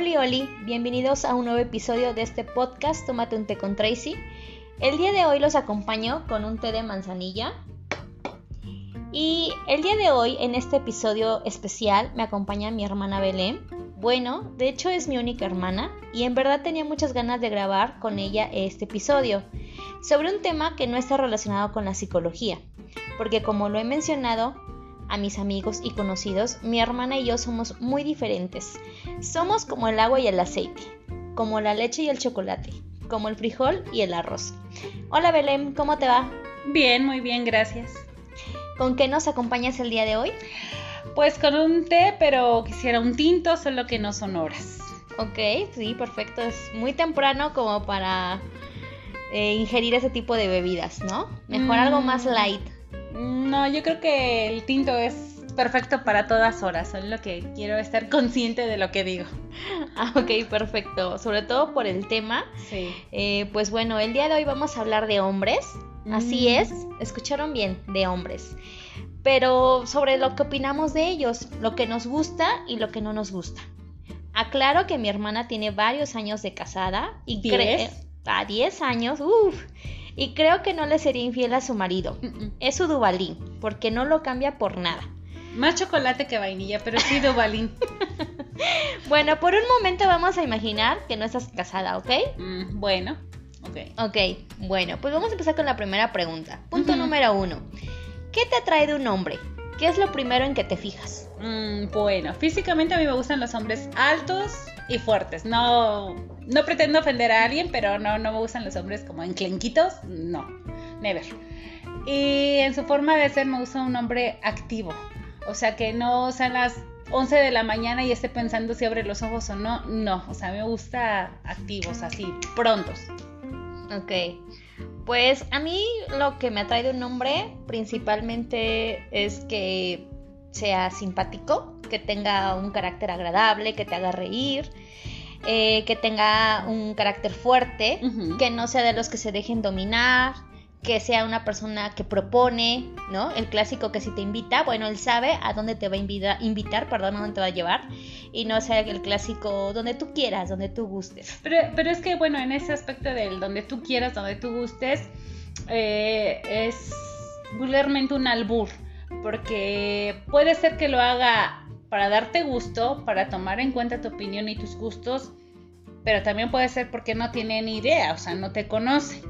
Oli Oli, bienvenidos a un nuevo episodio de este podcast Tómate un té con Tracy. El día de hoy los acompaño con un té de manzanilla. Y el día de hoy, en este episodio especial, me acompaña mi hermana Belén. Bueno, de hecho es mi única hermana y en verdad tenía muchas ganas de grabar con ella este episodio sobre un tema que no está relacionado con la psicología, porque como lo he mencionado, a mis amigos y conocidos, mi hermana y yo somos muy diferentes. Somos como el agua y el aceite, como la leche y el chocolate, como el frijol y el arroz. Hola Belén, ¿cómo te va? Bien, muy bien, gracias. ¿Con qué nos acompañas el día de hoy? Pues con un té, pero quisiera un tinto, solo que no son horas. Ok, sí, perfecto. Es muy temprano como para eh, ingerir ese tipo de bebidas, ¿no? Mejor algo más Mm. light. No, yo creo que el tinto es perfecto para todas horas, solo que quiero estar consciente de lo que digo. Ah, ok, perfecto. Sobre todo por el tema. Sí. Eh, pues bueno, el día de hoy vamos a hablar de hombres. Así Mm. es, escucharon bien, de hombres. Pero sobre lo que opinamos de ellos, lo que nos gusta y lo que no nos gusta. Aclaro que mi hermana tiene varios años de casada y cree a 10 años, uff, y creo que no le sería infiel a su marido. Es su dubalín, porque no lo cambia por nada. Más chocolate que vainilla, pero sí Dubalín. Bueno, por un momento vamos a imaginar que no estás casada, ¿ok? Mm, bueno, ok. Ok, bueno, pues vamos a empezar con la primera pregunta. Punto número uno. ¿Qué te atrae de un hombre? ¿Qué es lo primero en que te fijas? Mm, bueno, físicamente a mí me gustan los hombres altos y fuertes. No, no pretendo ofender a alguien, pero no, no me gustan los hombres como enclenquitos. No, never. Y en su forma de ser me gusta un hombre activo. O sea, que no sean las 11 de la mañana y esté pensando si abre los ojos o no. No, o sea, me gusta activos, así, prontos. Ok, pues a mí lo que me atrae de un hombre principalmente es que sea simpático, que tenga un carácter agradable, que te haga reír, eh, que tenga un carácter fuerte, que no sea de los que se dejen dominar, que sea una persona que propone, ¿no? El clásico que si te invita, bueno, él sabe a dónde te va a invita- invitar, perdón, a dónde te va a llevar, y no sea el clásico donde tú quieras, donde tú gustes. Pero, pero es que, bueno, en ese aspecto del donde tú quieras, donde tú gustes, eh, es vulgarmente un albur, porque puede ser que lo haga para darte gusto, para tomar en cuenta tu opinión y tus gustos, pero también puede ser porque no tiene ni idea, o sea, no te conoce.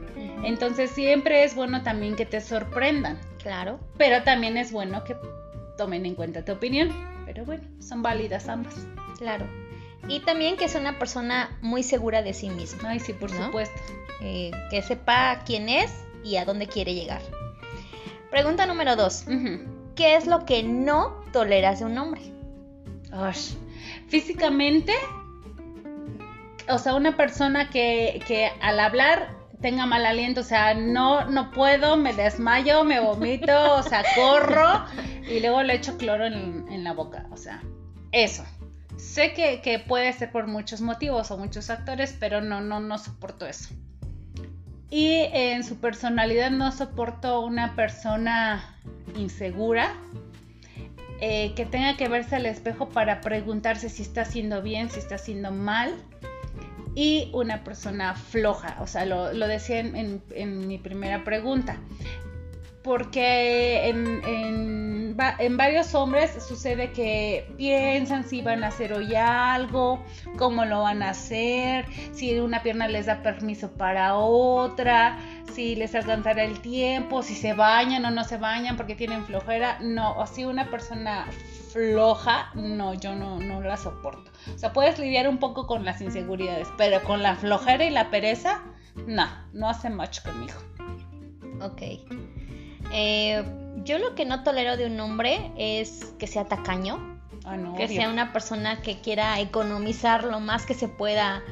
Entonces siempre es bueno también que te sorprendan, Claro. pero también es bueno que tomen en cuenta tu opinión. Pero bueno, son válidas ambas. Claro. Y también que es una persona muy segura de sí misma, Ay, sí, por ¿No? supuesto. eh, que sepa quién es y a dónde quiere llegar. Pregunta número dos. Ujú. ¿Qué es lo que no toleras de un hombre? Físicamente, o sea, una persona que, que al hablar tenga mal aliento, o sea, no, no puedo, me desmayo, me vomito, o sea, corro y luego le echo cloro en, en la boca, o sea, eso. Sé que, que puede ser por muchos motivos o muchos factores, pero no, no, no soporto eso. Y en su personalidad no soporto una persona insegura, eh, que tenga que verse al espejo para preguntarse si está haciendo bien, si está haciendo mal. Y una persona floja, o sea, lo, decía en, mi primera pregunta. Porque en varios hombres sucede que piensan si van a hacer hoy algo, cómo lo van a hacer, si una pierna les da permiso para otra, si les alcanzará el tiempo, si se bañan o no se bañan porque tienen flojera. No, así una persona floja, no, yo no, no la soporto. O sea, puedes lidiar un poco con las inseguridades, pero con la flojera y la pereza, no, no hace much conmigo. Ok. Eh, yo lo que no tolero de un hombre es que sea tacaño, Ah, no, que obvio. sea una persona que quiera economizar lo más que se pueda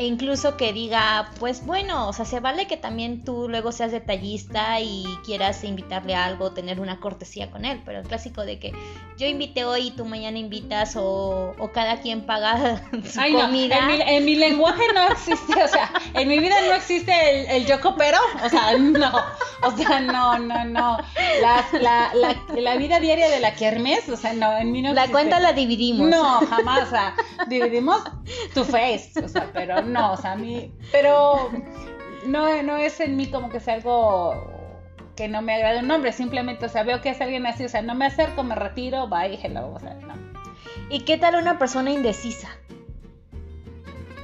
e incluso que diga, pues bueno, o sea, se vale que también tú luego seas detallista y quieras invitarle a algo, tener una cortesía con él, pero el clásico de que yo invité hoy y tú mañana invitas o, cada quien paga su comida. en, mi, lenguaje no existe, o sea, en mi vida no existe el, el yo coopero, o sea, no, o sea, no, no, no. La, la, la, vida diaria de la kermés, o sea, no, en mí no La cuenta la dividimos. No, jamás, o sea, dividimos tu face, o sea, pero no, o sea, a mí, pero no, no es en mí como que sea algo que no me agrade un nombre, simplemente, o sea, veo que es alguien así, o sea, no me acerco, me retiro, bye, hello, o sea, no. ¿Y qué tal una persona indecisa?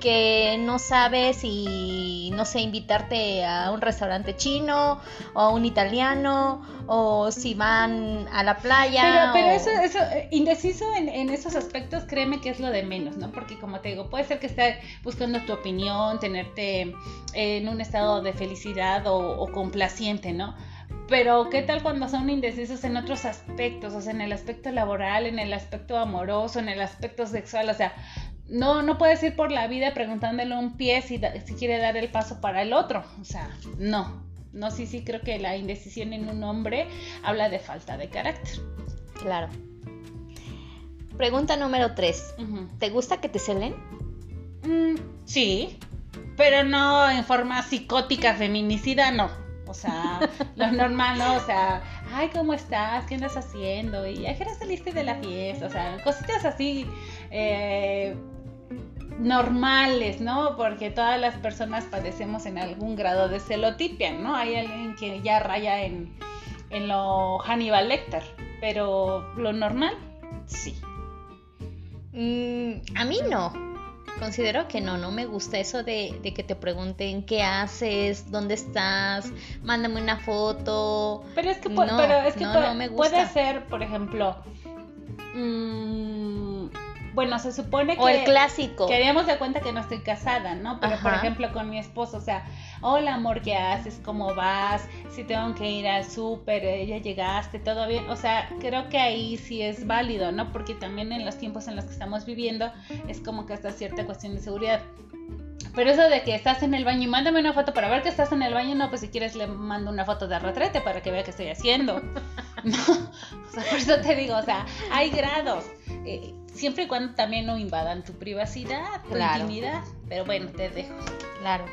Que no sabe si, no sé, invitarte a un restaurante chino o a un italiano o si van a la playa. Pero, eso, eso, eh, indeciso en, esos aspectos, créeme que es lo de menos, ¿no? Porque como te digo, puede ser que esté buscando tu opinión, tenerte en un estado de felicidad o, o complaciente, ¿no? Pero ¿qué tal cuando son indecisos en otros aspectos? O sea, en el aspecto laboral, en el aspecto amoroso, en el aspecto sexual. O sea, no, no puedes ir por la vida preguntándole un pie si, si quiere dar el paso para el otro. O sea, no. No, sí, sí, creo que la indecisión en un hombre habla de falta de carácter. Claro. Pregunta número 3. ¿Te gusta que te celen? Mm, sí, pero no en forma psicótica, feminicida, no. O sea, lo normal, ¿no? O sea, ay, ¿cómo estás? ¿Qué andas haciendo? Y ¿a qué saliste de la fiesta? O sea, cositas así eh, normales, ¿no? Porque todas las personas padecemos en algún grado de celotipia, ¿no? Hay alguien que ya raya en, en lo Hannibal Lecter, pero lo normal, sí. Mm, a mí no considero que no, no me gusta eso de, que te pregunten qué haces, dónde estás, mándame una foto. Pero es que, pero es que puede, ser, por ejemplo, mmm, bueno, se supone que... O el clásico. Que de cuenta que no estoy casada, ¿no? Pero, por ejemplo, con mi esposo, o sea, hola amor, ¿qué haces? ¿Cómo vas? Si tengo que ir al súper, eh, ya llegaste, todo bien. O sea, creo que ahí sí es válido, ¿no? Porque también en los tiempos en los que estamos viviendo es como que hasta cierta cuestión de seguridad. Pero eso de que estás en el baño y mándame una foto para ver que estás en el baño, no, pues si quieres le mando una foto de retrete para que vea qué estoy haciendo. no, o sea, por eso te digo, o sea, hay grados. Eh, siempre y cuando también no invadan tu privacidad, tu intimidad. Pero bueno, te dejo. Claro.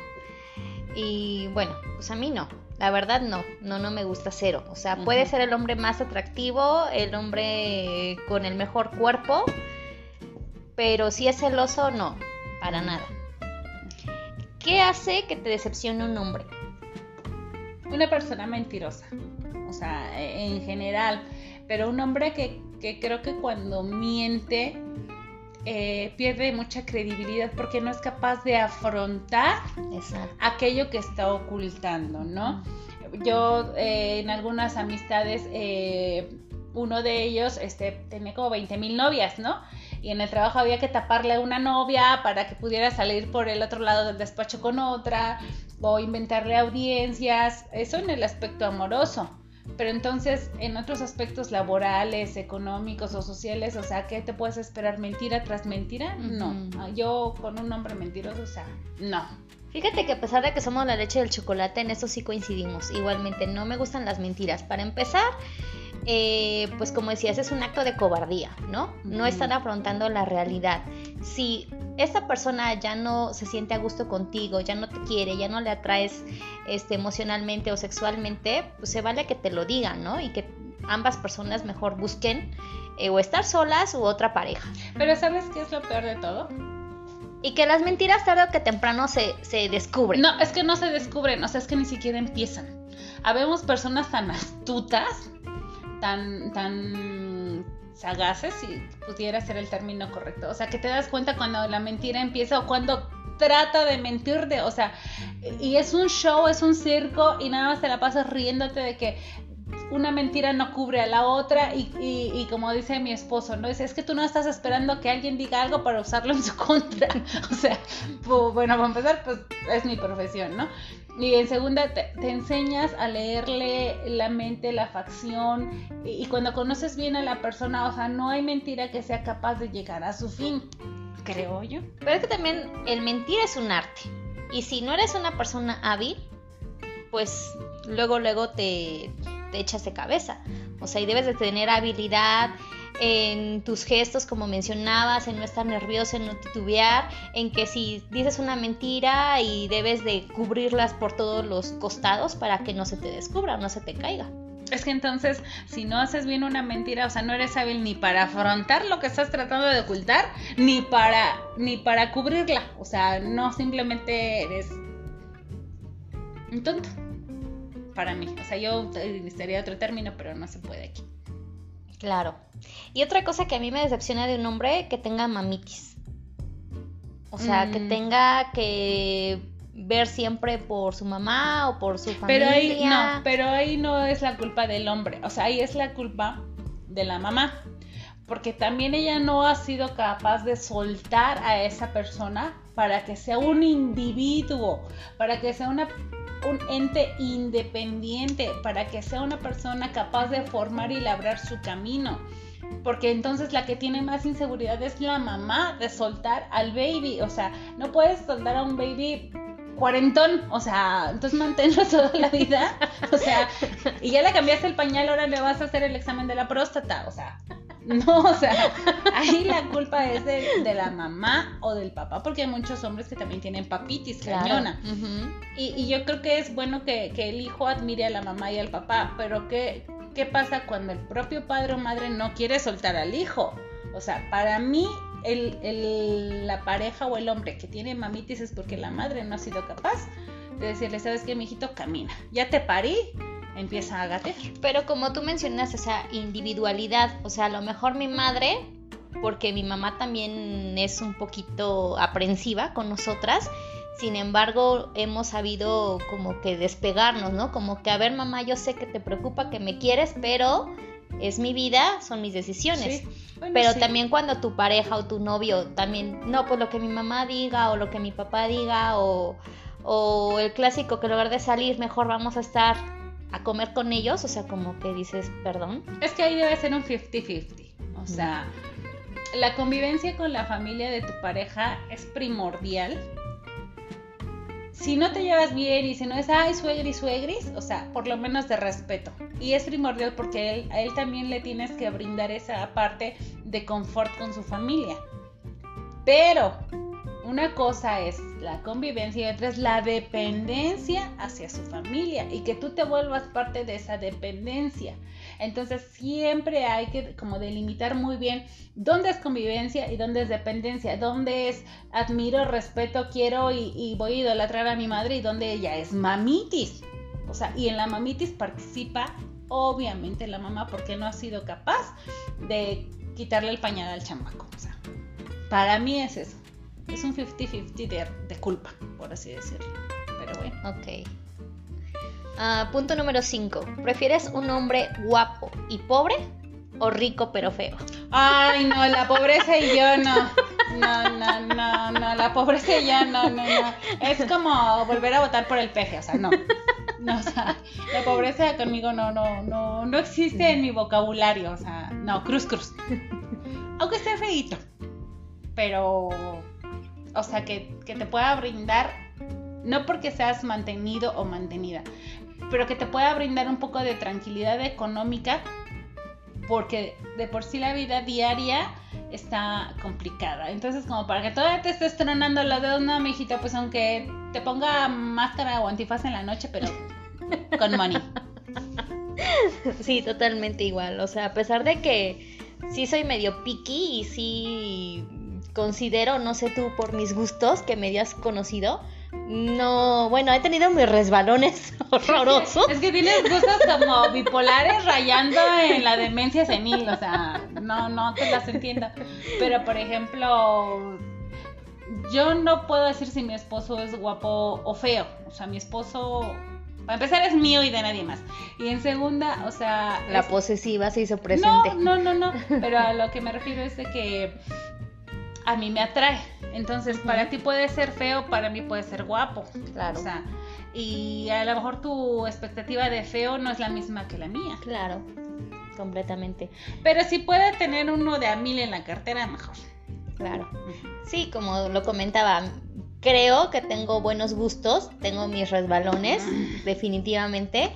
Y bueno, pues a mí no. La verdad no, no, no me gusta cero. O sea, puede ser el hombre más atractivo, el hombre con el mejor cuerpo, pero si es celoso, no, para nada. ¿Qué hace que te decepcione un hombre? Una persona mentirosa, o sea, en general, pero un hombre que, que creo que cuando miente eh, pierde mucha credibilidad porque no es capaz de afrontar aquello que está ocultando, ¿no? Yo eh, en algunas amistades, eh, uno de ellos este, tenía como 20 mil novias, ¿no? Y en el trabajo había que taparle a una novia para que pudiera salir por el otro lado del despacho con otra o inventarle audiencias, eso en el aspecto amoroso. Pero entonces, en otros aspectos laborales, económicos o sociales, o sea, ¿qué te puedes esperar? ¿Mentira tras mentira? No. Ah, yo con un hombre mentiroso, o sea, no. Fíjate que a pesar de que somos la leche del chocolate, en eso sí coincidimos. Igualmente, no me gustan las mentiras. Para empezar, eh, pues como decías, es un acto de cobardía, ¿no? No están afrontando la realidad. Si esta persona ya no se siente a gusto contigo, ya no te quiere, ya no le atraes este, emocionalmente o sexualmente, pues se vale que te lo digan, ¿no? Y que ambas personas mejor busquen eh, o estar solas u otra pareja. Pero ¿sabes qué es lo peor de todo? Y que las mentiras tarde o que temprano se, se descubren. No, es que no se descubren, o sea, es que ni siquiera empiezan. Habemos personas tan astutas tan, tan sagaces, si pudiera ser el término correcto. O sea, que te das cuenta cuando la mentira empieza o cuando trata de mentirte, o sea, y es un show, es un circo y nada más te la pasas riéndote de que una mentira no cubre a la otra y, como dice mi esposo, ¿no? Dice, es que tú no estás esperando que alguien diga algo para usarlo en su contra. o sea, bueno, para empezar, pues es mi profesión, ¿no? Y en segunda, te, enseñas a leerle la mente, la facción, y, cuando conoces bien a la persona, o sea, no hay mentira que sea capaz de llegar a su fin. creo yo. Pero es que también el mentir es un arte. Y si no eres una persona hábil, pues luego, luego te, te echas de cabeza. O sea, y debes de tener habilidad en tus gestos, como mencionabas, en no estar nervioso, en no titubear, en que si dices una mentira y debes de cubrirlas por todos los costados para que no se te descubra, no se te caiga. Es que entonces, si no haces bien una mentira, o sea, no eres hábil ni para afrontar lo que estás tratando de ocultar, ni para, ni para cubrirla. O sea, no simplemente eres un tonto. Para mí. O sea, yo utilizaría otro término, pero no se puede aquí. Claro. Y otra cosa que a mí me decepciona de un hombre, que tenga mamitis. O sea, que Mm. tenga que ver siempre por su mamá o por su familia. Pero ahí no, pero ahí no es la culpa del hombre, o sea, ahí es la culpa de la mamá, porque también ella no ha sido capaz de soltar a esa persona para que sea un individuo, para que sea una un ente independiente, para que sea una persona capaz de formar y labrar su camino. Porque entonces la que tiene más inseguridad es la mamá de soltar al baby. O sea, no puedes soltar a un baby cuarentón, o sea, entonces manténlo toda la vida, o sea, y ya le cambiaste el pañal, ahora le vas a hacer el examen de la próstata, o sea, no, o sea, ahí la culpa es de, de la mamá o del papá, porque hay muchos hombres que también tienen papitis, Claro. cañona, y, y yo creo que es bueno que, que el hijo admire a la mamá y al papá, pero ¿qué, ¿qué pasa cuando el propio padre o madre no quiere soltar al hijo? O sea, para mí el, el- la pareja o el hombre que tiene mamitis es porque la madre no ha sido capaz de decirle, ¿sabes qué, mijito? Camina. Ya te parí, empieza a gatear. Pero como tú mencionas, esa individualidad, o sea, a lo mejor mi madre, porque mi mamá también es un poquito aprensiva con nosotras, sin embargo, hemos sabido como que despegarnos, ¿no? Como que, a ver, mamá, yo sé que te preocupa, que me quieres, pero es mi vida, son mis decisiones. Sí. Bueno, Pero sí. también cuando tu pareja o tu novio también, no, pues lo que mi mamá diga o lo que mi papá diga o, o el clásico que en lugar de salir mejor vamos a estar a comer con ellos, o sea, como que dices, perdón. Es que ahí debe ser un 50-50. O sea, la convivencia con la familia de tu pareja es primordial. Si no te llevas bien y si no es, ay, suegris, suegris, o sea, por lo menos de respeto. Y es primordial porque él, a él también le tienes que brindar esa parte de confort con su familia. Pero una cosa es la convivencia y otra es la dependencia hacia su familia y que tú te vuelvas parte de esa dependencia. Entonces siempre hay que como delimitar muy bien dónde es convivencia y dónde es dependencia, dónde es admiro, respeto, quiero y, y voy a idolatrar a mi madre y dónde ella es mamitis. O sea, y en la mamitis participa obviamente la mamá porque no ha sido capaz de quitarle el pañal al chamaco. O sea, para mí es eso. Es un 50-50 de, de culpa, por así decirlo. Pero bueno. Ok. Ah, punto número 5. ¿Prefieres un hombre guapo y pobre o rico pero feo? Ay, no, la pobreza y yo no. No, no, no, no, la pobreza y yo no, no, no. Es como volver a votar por el peje, o sea, no. No, o sea, la pobreza conmigo no, no, no, no existe en mi vocabulario, o sea, no, cruz, cruz. Aunque esté feíto. Pero, o sea, que, que te pueda brindar, no porque seas mantenido o mantenida, pero que te pueda brindar un poco de tranquilidad económica porque de por sí la vida diaria está complicada. Entonces, como para que todavía te estés tronando los dedos, no, mijito, pues aunque te ponga máscara o antifaz en la noche, pero con money. Sí, totalmente igual. O sea, a pesar de que sí soy medio picky y sí considero, no sé tú, por mis gustos que me hayas conocido, no, bueno, he tenido mis resbalones horrorosos. Es que tienes gustos como bipolares rayando en la demencia senil, o sea, no, no te las entiendo. Pero, por ejemplo, yo no puedo decir si mi esposo es guapo o feo. O sea, mi esposo, para empezar, es mío y de nadie más. Y en segunda, o sea... La es- posesiva se hizo presente. No, no, no, no. Pero a lo que me refiero es de que a mí me atrae. Entonces, para ti puede ser feo, para mí puede ser guapo. Claro. O sea, y a lo mejor tu expectativa de feo no es la misma que la mía. Claro, completamente. Pero si puede tener uno de a mil en la cartera, mejor. Claro. Sí, como lo comentaba, creo que tengo buenos gustos, tengo mis resbalones, definitivamente,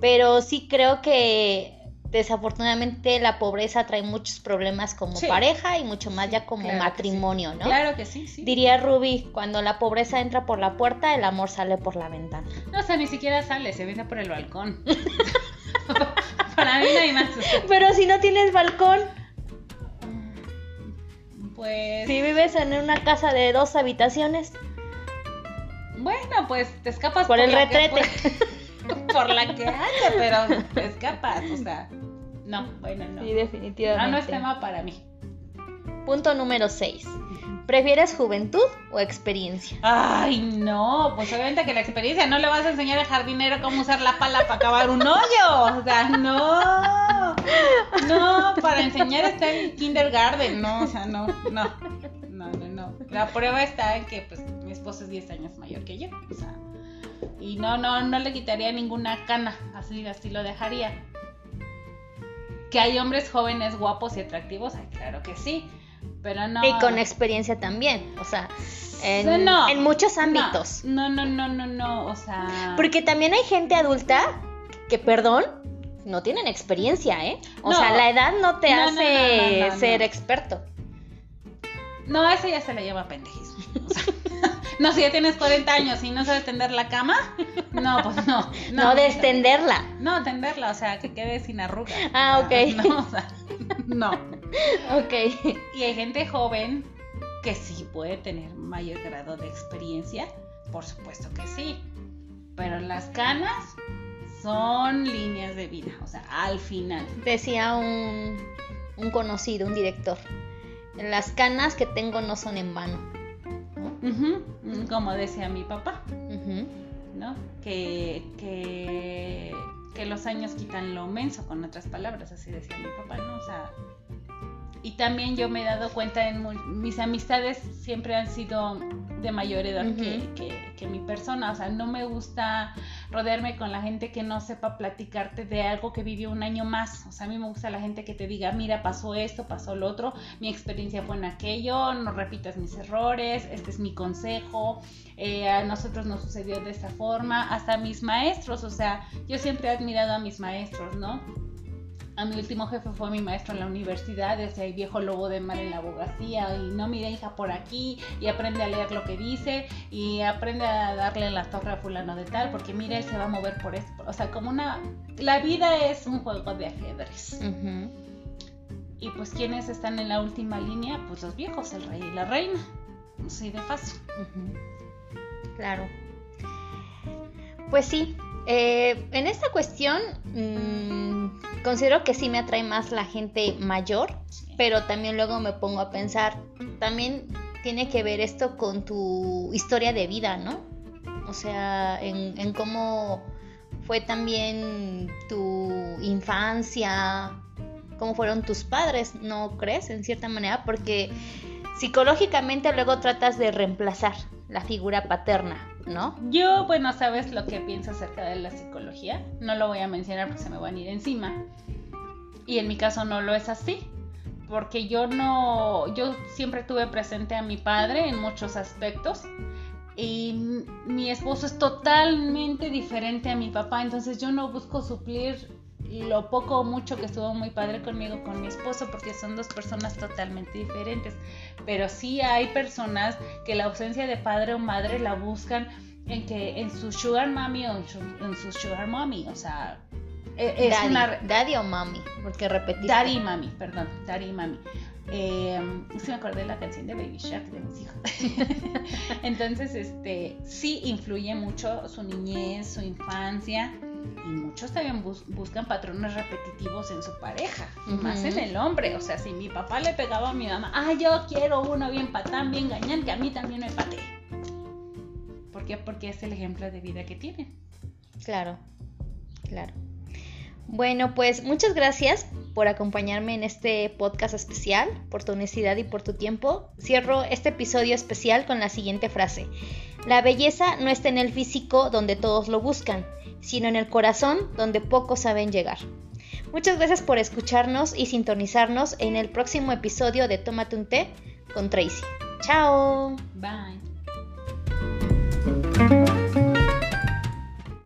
pero sí creo que desafortunadamente la pobreza trae muchos problemas como Sí. pareja y mucho más ya como Claro matrimonio, sí. ¿no? Claro que sí, sí. Diría Ruby, cuando la pobreza entra por la puerta, el amor sale por la ventana. No, o sea, ni siquiera sale, se viene por el balcón. Para mí no hay más. Pero si no tienes balcón, Pues. si vives en una casa de dos habitaciones, Bueno, pues te escapas Por el la que retrete. por la que haya, pero te escapas, o sea. No, bueno, no. sí, Ah, definitivamente. no es tema para mí. Punto número 6. ¿Prefieres juventud o experiencia? Ay, no, pues obviamente que la experiencia no le vas a enseñar al jardinero cómo usar la pala para acabar un hoyo. O sea, no. No, para enseñar está en kindergarten, no, o sea, no, no. No, no, no. La prueba está en que pues mi esposo es 10 años mayor que yo, o sea, y no no no le quitaría ninguna cana, así así lo dejaría. Que hay hombres jóvenes guapos y atractivos, ay, claro que sí. Pero no. Y con experiencia también, o sea, en, No, en muchos ámbitos. No, no, no, no, no, o sea. Porque también hay gente adulta que, perdón, no tienen experiencia, ¿eh? O No. sea, la edad no te No, hace no, ser experto. No, eso ya se le llama pendejismo. O sea, no, si ya tienes 40 años y no sabes tender la cama, no, pues no. No, de extenderla. No, tenderla, o sea, que quede sin arrugas. Ah, ok. No, o sea, no. Ok. Y hay gente joven que sí puede tener mayor grado de experiencia, por supuesto que sí. Pero las canas son líneas de vida, o sea, al final. Decía un, un conocido, un director. Las canas que tengo no son en vano. Ujú, Como decía mi papá. ¿no? Que, que, que los años quitan lo menso, con otras palabras, así decía mi papá, ¿no? O sea, y también yo me he dado cuenta en mis amistades siempre han sido de mayor edad que, que- que mi persona, o sea, no me gusta rodearme con la gente que no sepa platicarte de algo que vivió un año más, o sea, a mí me gusta la gente que te diga, mira, pasó esto, pasó lo otro, mi experiencia fue en aquello, no repitas mis errores, este es mi consejo, eh, a nosotros nos sucedió de esta forma, hasta mis maestros, o sea, yo siempre he admirado a mis maestros, ¿no? A mi último jefe fue mi maestro en la universidad, ese viejo lobo de mar en la abogacía, y no mira hija por aquí, y aprende a leer lo que dice, y aprende a darle la torre a fulano de tal, porque mira, él se va a mover por esto. O sea, como una... La vida es un juego de ajedrez. Y pues, ¿quiénes están en la última línea? Pues los viejos, el rey y la reina. Así de fácil. Claro. Pues sí, eh, en esta cuestión mm, considero que sí me atrae más la gente mayor, pero también luego me pongo a pensar, también tiene que ver esto con tu historia de vida, ¿no? O sea, en, en cómo fue también tu infancia, cómo fueron tus padres, ¿no crees? En cierta manera, porque psicológicamente luego tratas de reemplazar la figura paterna, ¿no? Yo, bueno, sabes lo que pienso acerca de la psicología. No lo voy a mencionar porque se me van a ir encima. Y en mi caso no lo es así. Porque yo no, yo siempre tuve presente a mi padre en muchos aspectos. Y mi esposo es totalmente diferente a mi papá. Entonces yo no busco suplir lo poco o mucho que estuvo muy padre conmigo con mi esposo porque son dos personas totalmente diferentes. Pero sí hay personas que la ausencia de padre o madre la buscan en que en su sugar mami o en su, en su sugar mommy, o sea, e- es daddy, una daddy o mami, porque repetiste. daddy y mami, perdón, daddy y mami. Eh, sí me acordé de la canción de Baby Shark de mis hijos. Entonces, este, sí influye mucho su niñez, su infancia. Y muchos también bus- buscan patrones repetitivos en su pareja, más en el hombre. O sea, si mi papá le pegaba a mi mamá, ah, yo quiero uno bien patán, bien gañán, que a mí también me patee. ¿Por qué? Porque es el ejemplo de vida que tienen. Claro, claro. Bueno, pues muchas gracias por acompañarme en este podcast especial, por tu honestidad y por tu tiempo. Cierro este episodio especial con la siguiente frase. La belleza no está en el físico donde todos lo buscan, sino en el corazón donde pocos saben llegar. Muchas gracias por escucharnos y sintonizarnos en el próximo episodio de Tómate un té con Tracy. Chao. Bye.